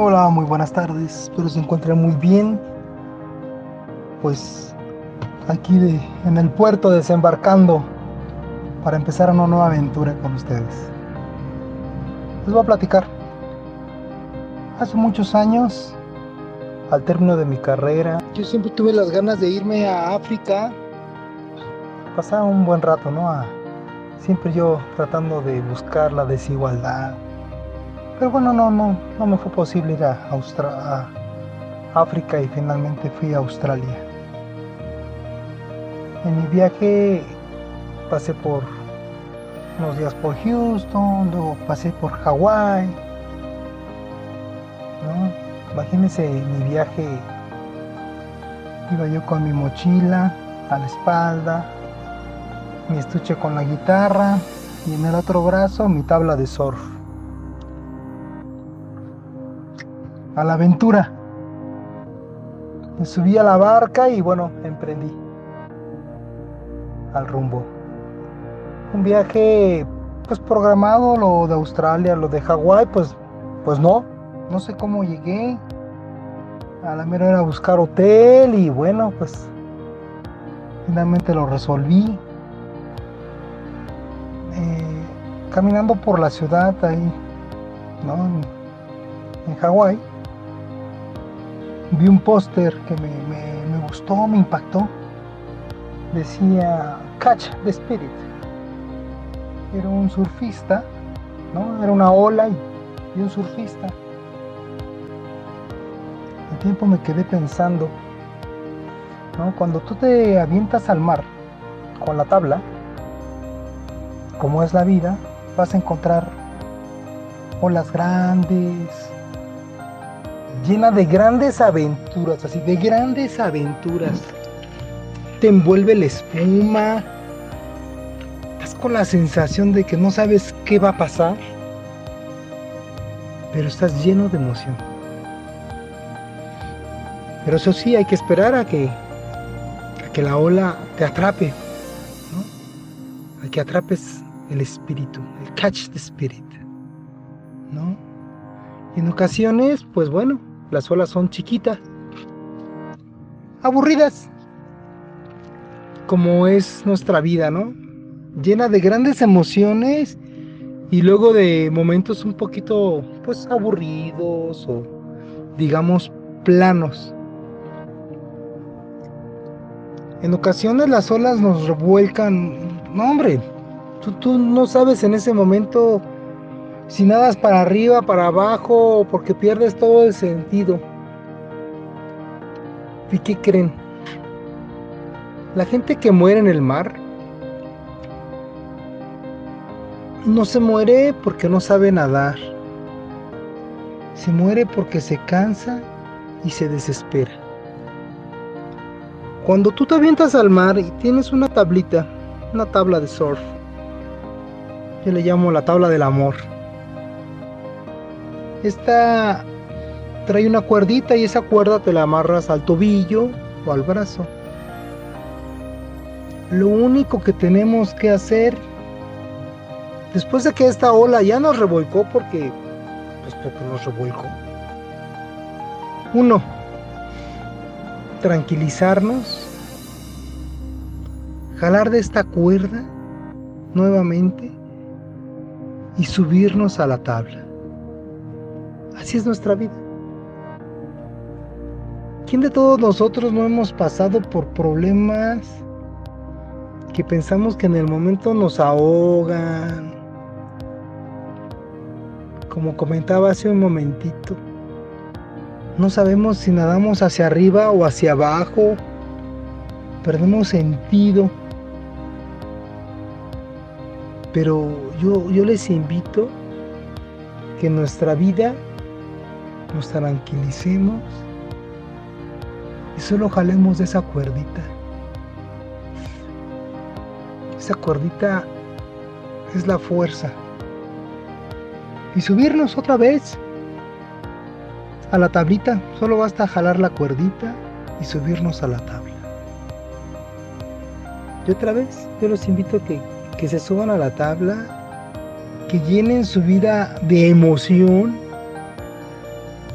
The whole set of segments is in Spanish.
Hola, muy buenas tardes. Espero se encuentren muy bien. Pues aquí en el puerto desembarcando para empezar una nueva aventura con ustedes. Les voy a platicar. Hace muchos años, al término de mi carrera, yo siempre tuve las ganas de irme a África. Pasar un buen rato, ¿no? Siempre yo tratando de buscar la desigualdad. Pero bueno, no, no, no me fue posible ir a, África y finalmente fui a Australia. En mi viaje pasé por unos días por Houston, luego pasé por Hawái. ¿no? Imagínense mi viaje, iba yo con mi mochila a la espalda, mi estuche con la guitarra y en el otro brazo mi tabla de surf. A la aventura. Me subí a la barca y bueno, emprendí al rumbo. Un viaje pues programado, lo de Australia, lo de Hawái, pues, pues no, no sé cómo llegué. A la mera era buscar hotel y bueno, pues finalmente lo resolví. Eh, caminando por la ciudad ahí, ¿no? En, en Hawái, vi un póster que me, me- me gustó, me impactó. Decía Catch the Spirit. Era un surfista, ¿no? Era una ola y, y un surfista. El tiempo me quedé pensando, ¿no? Cuando tú te avientas al mar con la tabla, como es la vida, vas a encontrar olas grandes, llena de grandes aventuras, así, de grandes aventuras. Te envuelve la espuma, estás con la sensación de que no sabes qué va a pasar, pero estás lleno de emoción. Pero eso sí, hay que esperar a que, a que la ola te atrape, ¿no? A que atrapes el espíritu, el catch the spirit, ¿no? En ocasiones, pues bueno, las olas son chiquitas, aburridas, como es nuestra vida, ¿no? Llena de grandes emociones y luego de momentos un poquito, pues, aburridos o, digamos, planos. En ocasiones las olas nos revuelcan, no hombre, tú, tú no sabes en ese momento si nadas para arriba, para abajo, porque pierdes todo el sentido. ¿Y qué creen? La gente que muere en el mar no se muere porque no sabe nadar. Se muere porque se cansa y se desespera. Cuando tú te avientas al mar y tienes una tablita, una tabla de surf, yo le llamo la tabla del amor. Esta trae una cuerdita y esa cuerda te la amarras al tobillo o al brazo. Lo único que tenemos que hacer después de que esta ola ya nos revolcó porque pues porque nos revolcó. Uno, tranquilizarnos, jalar de esta cuerda nuevamente y subirnos a la tabla. Así es nuestra vida. ¿Quién de todos nosotros no hemos pasado por problemas que pensamos que en el momento nos ahogan? Como comentaba hace un momentito, no sabemos si nadamos hacia arriba o hacia abajo, perdemos sentido. Pero yo, yo les invito que nuestra vida nos tranquilicemos y solo jalemos de esa cuerdita. Esa cuerdita es la fuerza. Y subirnos otra vez a la tablita. Solo basta jalar la cuerdita y subirnos a la tabla. Y otra vez, yo los invito a que, que se suban a la tabla, que llenen su vida de emoción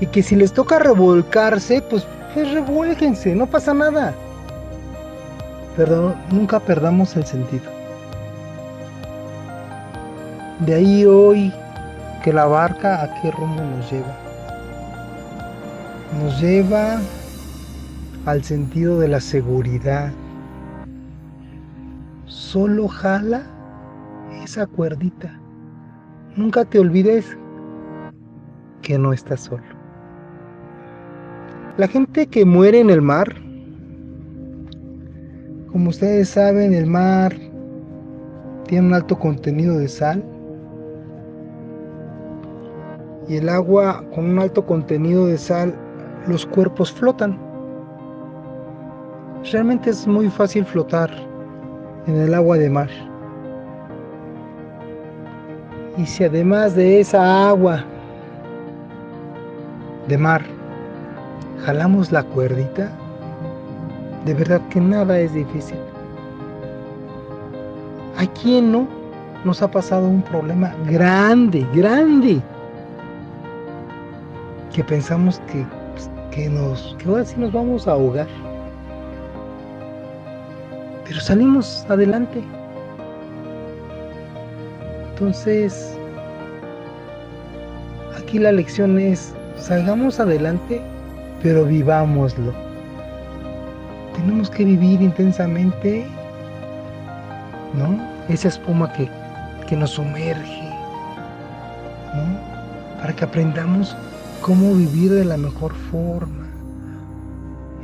Y que si les toca revolcarse, pues, pues no pasa nada. Pero nunca perdamos el sentido. De ahí hoy que la barca a qué rumbo nos lleva. Nos lleva al sentido de la seguridad. Solo jala esa cuerdita. Nunca te olvides que no estás solo. La gente que muere en el mar, como ustedes saben, el mar tiene un alto contenido de sal y el agua con un alto contenido de sal, los cuerpos flotan. Realmente es muy fácil flotar en el agua de mar. Y si además de esa agua de mar jalamos la cuerdita, de verdad que nada es difícil. ¿A quién no nos ha pasado un problema grande, grande? Que pensamos que, pues, que nos, que ahora sí nos vamos a ahogar. Pero salimos adelante. Entonces, aquí la lección es, salgamos adelante, pero vivámoslo. Tenemos que vivir intensamente, ¿no? Esa espuma que, que nos sumerge, ¿no? Para que aprendamos cómo vivir de la mejor forma.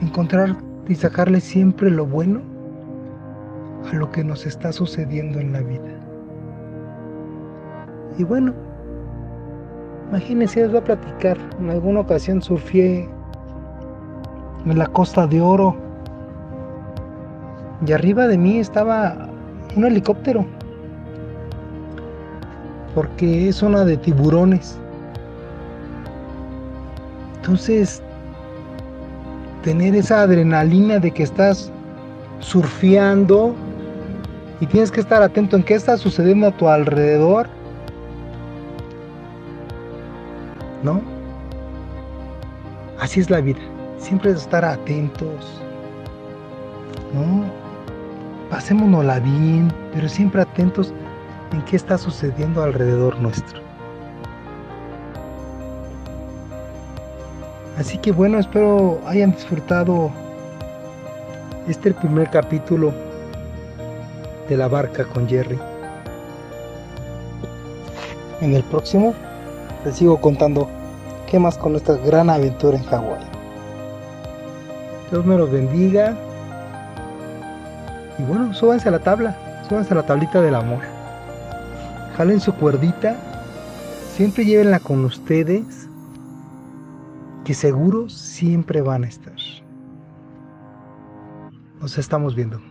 Encontrar y sacarle siempre lo bueno a lo que nos está sucediendo en la vida. Y bueno, imagínense, les voy a platicar. En alguna ocasión surfié en la costa de Oro. Y arriba de mí estaba un helicóptero. Porque es zona de tiburones. Entonces, tener esa adrenalina de que estás surfeando y tienes que estar atento en qué está sucediendo a tu alrededor ¿no? Así es la vida. Siempre estar atentos, ¿no? Pasémonosla bien, pero siempre atentos en qué está sucediendo alrededor nuestro. Así que bueno, espero hayan disfrutado este primer capítulo de la barca con Jerry. En el próximo les sigo contando qué más con esta gran aventura en Hawái. Dios me los bendiga. Y bueno, súbanse a la tabla, súbanse a la tablita del amor. Jalen su cuerdita, siempre llévenla con ustedes, que seguro siempre van a estar. Nos estamos viendo.